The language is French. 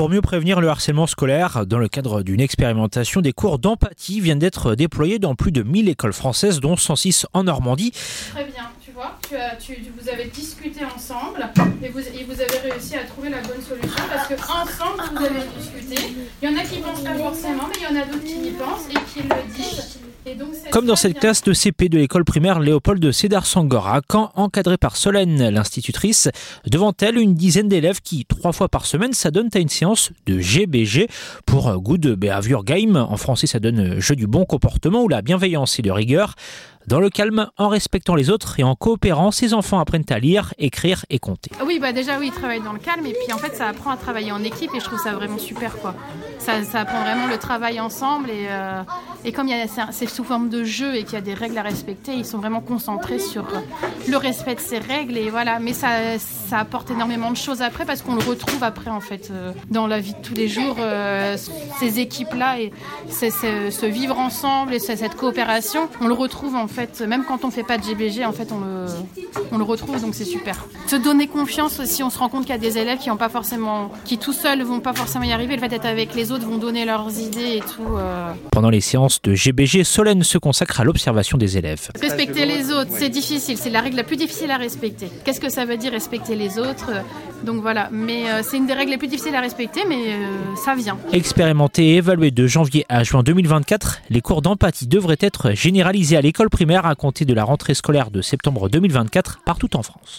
Pour mieux prévenir le harcèlement scolaire, dans le cadre d'une expérimentation, des cours d'empathie viennent d'être déployés dans plus de 1000 écoles françaises, dont 106 en Normandie. Très bien, tu vois, tu vous avez discuté ensemble et vous, et vous avez réussi à trouver la bonne solution parce que ensemble vous avez discuté. Il y en a qui pensent pas forcément, mais il y en a d'autres qui y pensent et qui le disent. Comme dans cette classe de CP de l'école primaire Léopold de Cédar Sangora, quand encadrée par Solène, l'institutrice, devant elle une dizaine d'élèves qui, trois fois par semaine, s'adonnent à une séance de GBG pour Good Behavior Game. En français, ça donne jeu du bon comportement ou la bienveillance et de rigueur. Dans le calme, en respectant les autres et en coopérant, ces enfants apprennent à lire, écrire et compter. Oui, bah déjà oui, ils travaillent dans le calme et puis en fait ça apprend à travailler en équipe et je trouve ça vraiment super quoi. Ça, ça apprend vraiment le travail ensemble et, euh, et comme c'est sous forme de jeu et qu'il y a des règles à respecter, ils sont vraiment concentrés sur le respect de ces règles et voilà. Mais ça, apporte énormément de choses après parce qu'on le retrouve après en fait euh, dans la vie de tous les jours, euh, ces équipes là et ce vivre ensemble et cette coopération, on le retrouve en fait même quand on fait pas de GBG en fait on le retrouve donc c'est super. Se donner confiance aussi, on se rend compte qu'il y a des élèves qui pas forcément, qui tout seuls vont pas forcément y arriver. Le fait d'être avec les autres vont donner leurs idées et tout. euh. Pendant les séances de GBG, Solène se consacre à l'observation des élèves. Respecter les autres, c'est difficile, c'est la règle la plus difficile à respecter. Qu'est-ce que ça veut dire respecter les autres? Donc voilà, mais euh, c'est une des règles les plus difficiles à respecter, mais euh, ça vient. Expérimentés et évalués de janvier à juin 2024, les cours d'empathie devraient être généralisés à l'école primaire à compter de la rentrée scolaire de septembre 2024 partout en France.